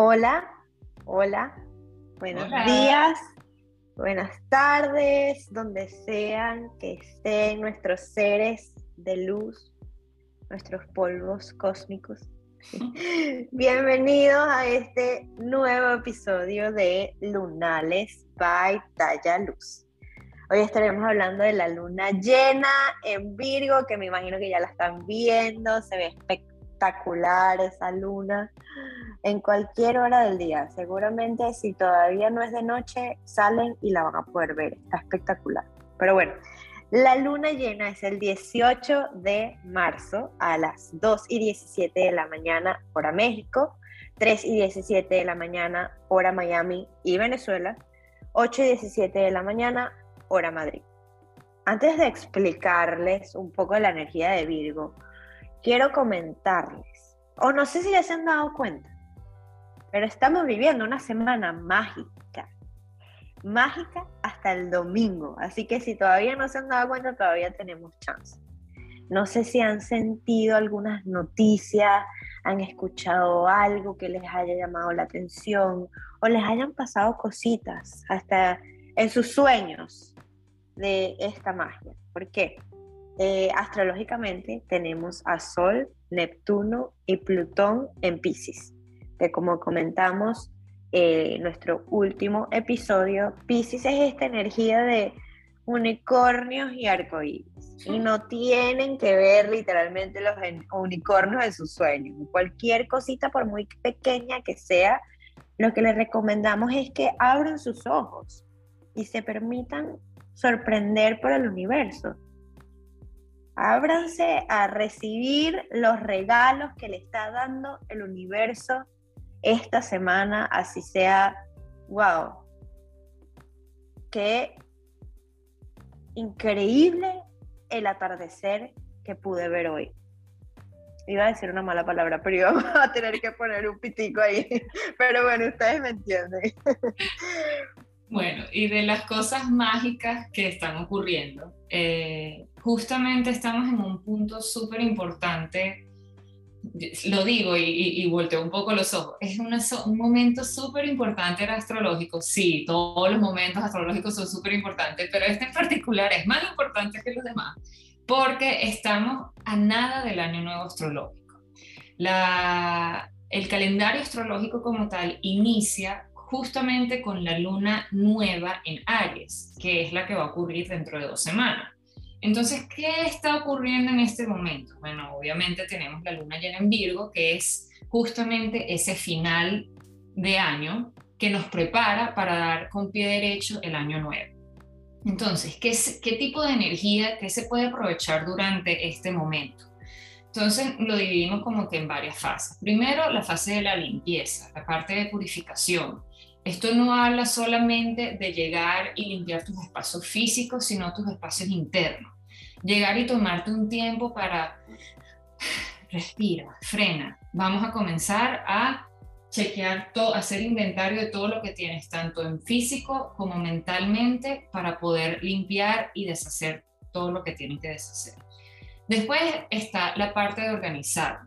Hola, hola, buenos días, buenas tardes, donde sean que estén nuestros seres de luz, nuestros polvos cósmicos. Bienvenidos a este nuevo episodio de Lunales by Talla Luz. Hoy estaremos hablando de la luna llena en Virgo, que me imagino que ya la están viendo, se ve espectacular esa luna en cualquier hora del día. Seguramente si todavía no es de noche, salen y la van a poder ver. Está espectacular. Pero bueno, la luna llena es el 18 de marzo a las 2 y 17 de la mañana, hora México, 3 y 17 de la mañana, hora Miami y Venezuela, 8 y 17 de la mañana, hora Madrid. Antes de explicarles un poco la energía de Virgo, quiero comentarles, o no sé si ya se han dado cuenta, pero estamos viviendo una semana mágica. Mágica hasta el domingo. Así que si todavía no se han dado cuenta, todavía tenemos chance. No sé si han sentido algunas noticias, han escuchado algo que les haya llamado la atención o les hayan pasado cositas hasta en sus sueños de esta magia. ¿Por qué? Eh, astrológicamente tenemos a Sol, Neptuno y Plutón en Pisces que como comentamos en eh, nuestro último episodio, Pisces es esta energía de unicornios y arcoíris. Y no tienen que ver literalmente los unicornios de sus sueños. Cualquier cosita, por muy pequeña que sea, lo que les recomendamos es que abran sus ojos y se permitan sorprender por el universo. Ábranse a recibir los regalos que le está dando el universo esta semana, así sea, wow, qué increíble el atardecer que pude ver hoy. Iba a decir una mala palabra, pero íbamos a tener que poner un pitico ahí. Pero bueno, ustedes me entienden. Bueno, y de las cosas mágicas que están ocurriendo, eh, justamente estamos en un punto súper importante lo digo y, y, volteo un poco los ojos, es un momento súper importante astrológico. Sí, todos los momentos astrológicos son súper importantes, pero este en particular es más importante que los demás porque estamos a nada del año nuevo astrológico. La, el calendario astrológico como tal inicia justamente con la luna nueva en Aries, que es la que va a ocurrir dentro de dos semanas. Entonces, ¿qué está ocurriendo en este momento? Bueno, obviamente tenemos la luna llena en Virgo, que es justamente ese final de año que nos prepara para dar con pie derecho el año nuevo. Entonces, ¿qué, qué tipo de energía que se puede aprovechar durante este momento? Entonces lo dividimos como que en varias fases. Primero, la fase de la limpieza, la parte de purificación. Esto no habla solamente de llegar y limpiar tus espacios físicos, sino tus espacios internos. Llegar y tomarte un tiempo para respira, frena. Vamos a comenzar a chequear todo, hacer inventario de todo lo que tienes, tanto en físico como mentalmente, para poder limpiar y deshacer todo lo que tienes que deshacer. Después está la parte de organizar.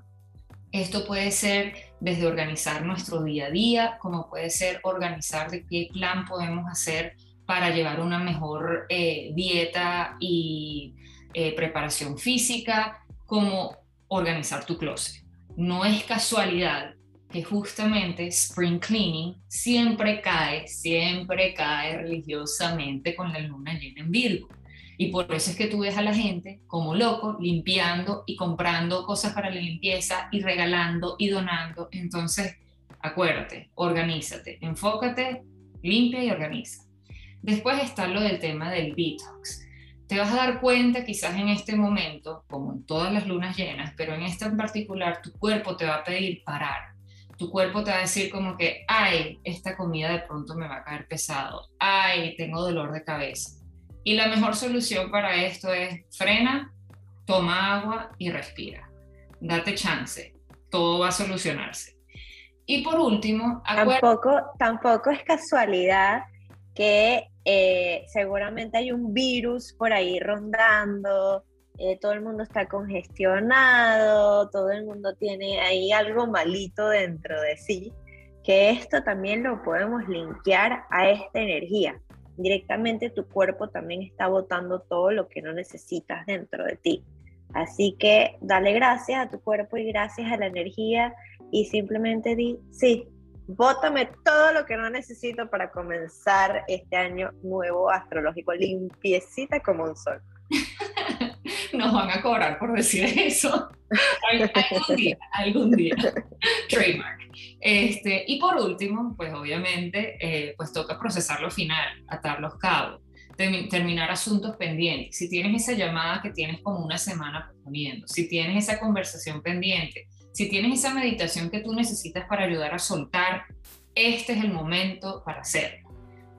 Esto puede ser desde organizar nuestro día a día, como puede ser organizar de qué plan podemos hacer para llevar una mejor eh, dieta y eh, preparación física, como organizar tu closet. No es casualidad que justamente Spring Cleaning siempre cae, siempre cae religiosamente con la luna llena en Virgo. Y por eso es que tú ves a la gente como loco limpiando y comprando cosas para la limpieza y regalando y donando. Entonces, acuérdate, organízate, enfócate, limpia y organiza. Después está lo del tema del detox. Te vas a dar cuenta quizás en este momento, como en todas las lunas llenas, pero en esta en particular, tu cuerpo te va a pedir parar. Tu cuerpo te va a decir como que, ay, esta comida de pronto me va a caer pesado, ay, tengo dolor de cabeza y la mejor solución para esto es frena, toma agua y respira. Date chance, todo va a solucionarse. Y por último, tampoco, tampoco es casualidad que eh, seguramente hay un virus por ahí rondando, eh, todo el mundo está congestionado, todo el mundo tiene ahí algo malito dentro de sí que esto también lo podemos linkear a esta energía. Directamente tu cuerpo también está botando todo lo que no necesitas dentro de ti. Así que dale gracias a tu cuerpo y gracias a la energía y simplemente di, sí, bótame todo lo que no necesito para comenzar este año nuevo astrológico, limpiecita como un sol. Nos van a cobrar por decir eso. algún día, algún día. Trademark. Este, y por último, pues obviamente, eh, pues toca procesar lo final, atar los cabos terminar asuntos pendientes, si tienes esa llamada que tienes como una semana proponiendo, si tienes esa conversación pendiente, si tienes esa meditación que tú necesitas para ayudar a soltar, este es el momento para hacerlo.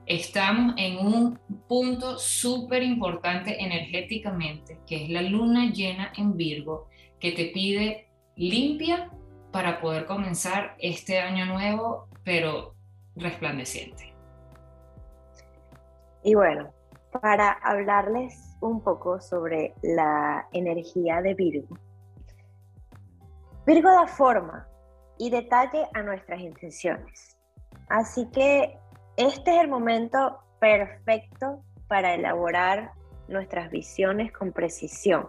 Estamos en un punto súper importante energéticamente, que es la luna llena en Virgo, que te pide limpia para poder comenzar este año nuevo, pero resplandeciente. Y bueno, para hablarles un poco sobre la energía de Virgo. Virgo da forma y detalle a nuestras intenciones. Así que este es el momento perfecto para elaborar nuestras visiones con precisión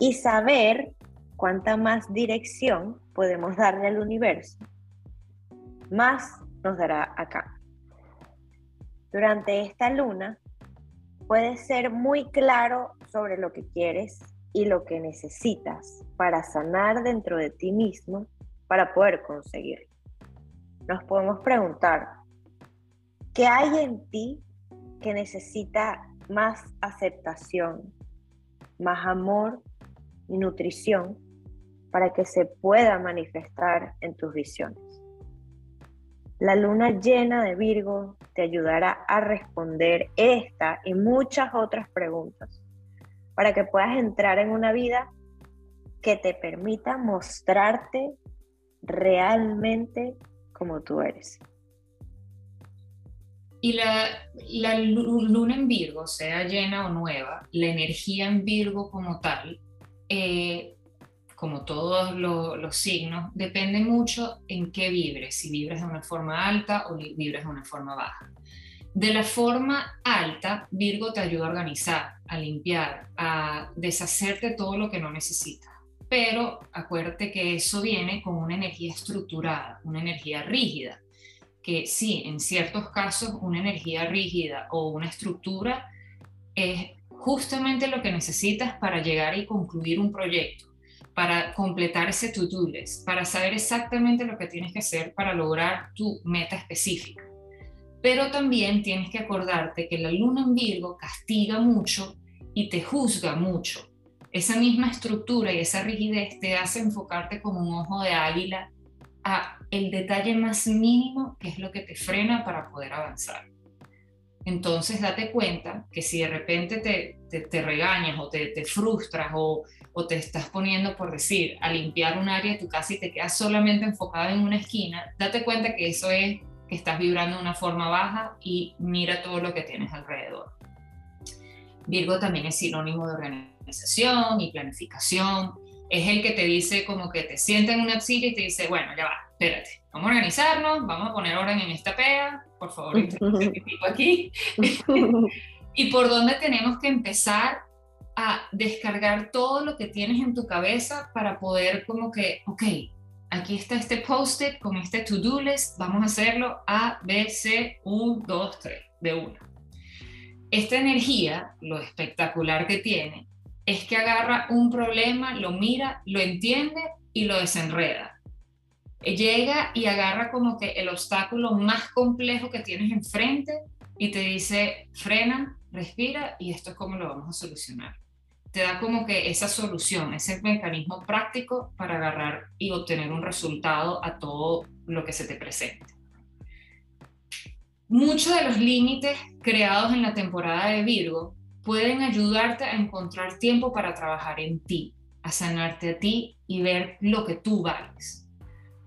y saber cuánta más dirección podemos darle al universo, más nos dará acá. Durante esta luna puedes ser muy claro sobre lo que quieres y lo que necesitas para sanar dentro de ti mismo para poder conseguirlo. Nos podemos preguntar, ¿qué hay en ti que necesita más aceptación, más amor y nutrición para que se pueda manifestar en tus visiones? La luna llena de Virgo te ayudará a responder esta y muchas otras preguntas para que puedas entrar en una vida que te permita mostrarte realmente como tú eres. Y la, luna en Virgo, sea llena o nueva, la energía en Virgo como tal, eh, como todos los signos, depende mucho en qué vibres, si vibres de una forma alta o vibres de una forma baja. De la forma alta, Virgo te ayuda a organizar, a limpiar, a deshacerte todo lo que no necesitas. Pero acuérdate que eso viene con una energía estructurada, una energía rígida, que sí, en ciertos casos una energía rígida o una estructura es justamente lo que necesitas para llegar y concluir un proyecto para completar ese to-do para saber exactamente lo que tienes que hacer para lograr tu meta específica. Pero también tienes que acordarte que la luna en Virgo castiga mucho y te juzga mucho. Esa misma estructura y esa rigidez te hace enfocarte como un ojo de águila a el detalle más mínimo que es lo que te frena para poder avanzar. Entonces date cuenta que si de repente te, te, regañas o te, te frustras o, o, te estás poniendo, por decir, a limpiar un área de tu casa y te quedas solamente enfocado en una esquina, date cuenta que eso es que estás vibrando de una forma baja y mira todo lo que tienes alrededor. Virgo también es sinónimo de organización y planificación. Es el que te dice como que te sienta en una silla y te dice, bueno, ya va, espérate, vamos a organizarnos, vamos a poner orden en esta pega, por favor, aquí. y por dónde tenemos que empezar a descargar todo lo que tienes en tu cabeza para poder como que, ok, aquí está este post-it con este to-do list, vamos a hacerlo A, B, C, 1, 2, 3, de una. Esta energía, lo espectacular que tiene, es que agarra un problema, lo mira, lo entiende y lo desenreda llega y agarra como que el obstáculo más complejo que tienes enfrente y te dice, frena, respira y esto es como lo vamos a solucionar. Te da como que esa solución, ese mecanismo práctico para agarrar y obtener un resultado a todo lo que se te presente. Muchos de los límites creados en la temporada de Virgo pueden ayudarte a encontrar tiempo para trabajar en ti, a sanarte a ti y ver lo que tú vales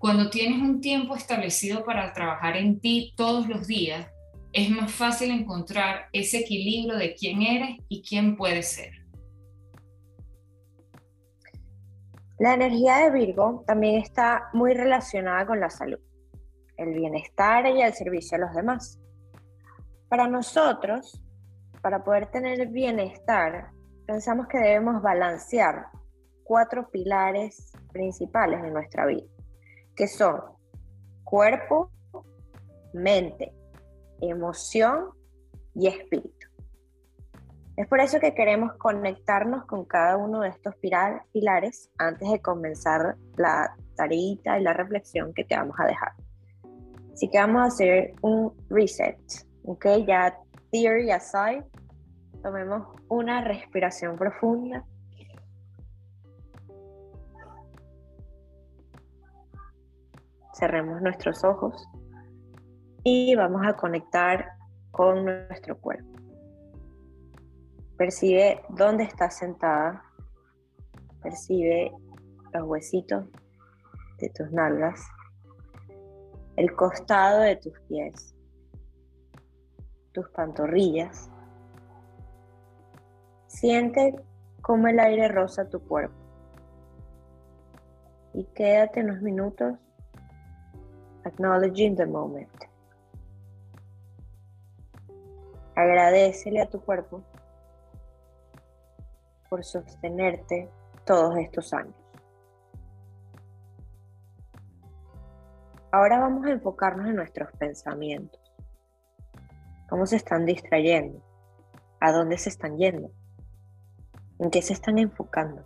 cuando tienes un tiempo establecido para trabajar en ti todos los días, es más fácil encontrar ese equilibrio de quién eres y quién puedes ser. La energía de Virgo también está muy relacionada con la salud. el bienestar y el servicio a los demás. Para nosotros, para poder tener bienestar, pensamos que debemos balancear cuatro pilares principales de nuestra vida, que son cuerpo, mente, emoción y espíritu. Es por eso que queremos conectarnos con cada uno de estos pilares antes de comenzar la tarita y la reflexión que te vamos a dejar. Así que vamos a hacer un reset, ¿ok? Ya theory aside, tomemos una respiración profunda. Cerremos nuestros ojos y vamos a conectar con nuestro cuerpo. Percibe dónde estás sentada. Percibe los huesitos de tus nalgas, el costado de tus pies, tus pantorrillas. Siente cómo el aire roza tu cuerpo. Y quédate unos minutos acknowledging the moment. Agradecele a tu cuerpo por sostenerte todos estos años. Ahora vamos a enfocarnos en nuestros pensamientos. ¿Cómo se están distrayendo? ¿A dónde se están yendo? ¿En qué se están enfocando?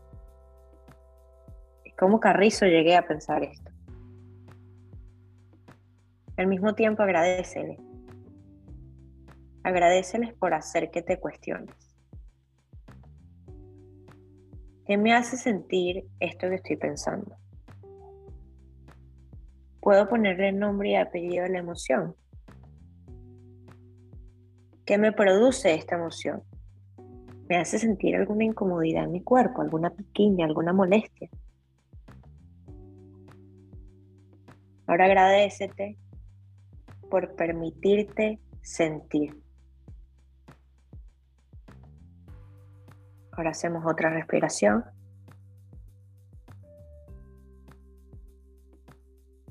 ¿Cómo carrizo llegué a pensar esto? Al mismo tiempo agradecele. Agradeceles por hacer que te cuestiones. ¿Qué me hace sentir esto que estoy pensando? ¿Puedo ponerle nombre y apellido a la emoción? ¿Qué me produce esta emoción? ¿Me hace sentir alguna incomodidad en mi cuerpo, alguna piquiña, alguna molestia? Ahora agradecete por permitirte sentir. Ahora hacemos otra respiración.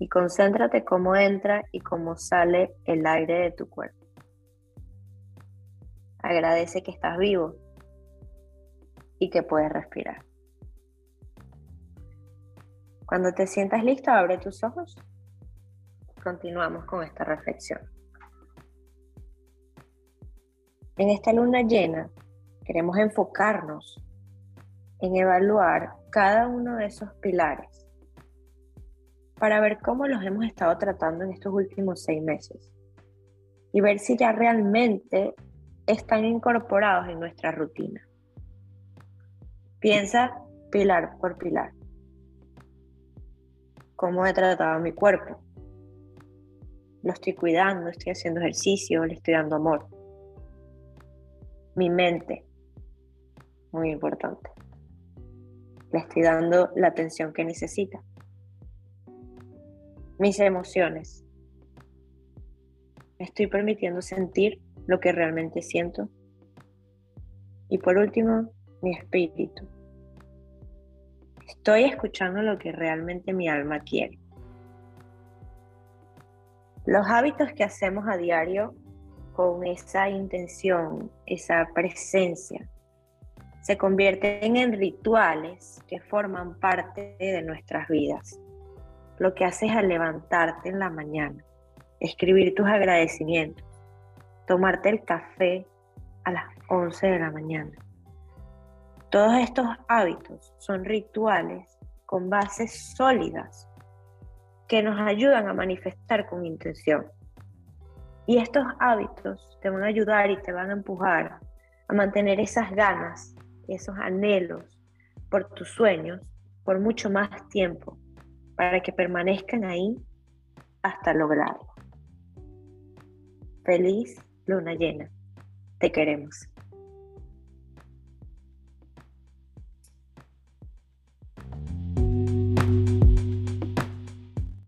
Y concéntrate cómo entra y cómo sale el aire de tu cuerpo. Agradece que estás vivo y que puedes respirar. Cuando te sientas listo, abre tus ojos. Continuamos con esta reflexión. En esta luna llena queremos enfocarnos en evaluar cada uno de esos pilares para ver cómo los hemos estado tratando en estos últimos seis meses y ver si ya realmente están incorporados en nuestra rutina. Piensa pilar por pilar. ¿Cómo he tratado mi cuerpo? Lo estoy cuidando, estoy haciendo ejercicio, le estoy dando amor. Mi mente, muy importante. Le estoy dando la atención que necesita. Mis emociones. Me estoy permitiendo sentir lo que realmente siento. Y por último, mi espíritu. Estoy escuchando lo que realmente mi alma quiere. Los hábitos que hacemos a diario con esa intención, esa presencia, se convierten en rituales que forman parte de nuestras vidas. Lo que haces al levantarte en la mañana, escribir tus agradecimientos, tomarte el café a las 11 de la mañana. Todos estos hábitos son rituales con bases sólidas que nos ayudan a manifestar con intención. Y estos hábitos te van a ayudar y te van a empujar a mantener esas ganas esos anhelos por tus sueños por mucho más tiempo, para que permanezcan ahí hasta lograrlo. Feliz luna llena. Te queremos.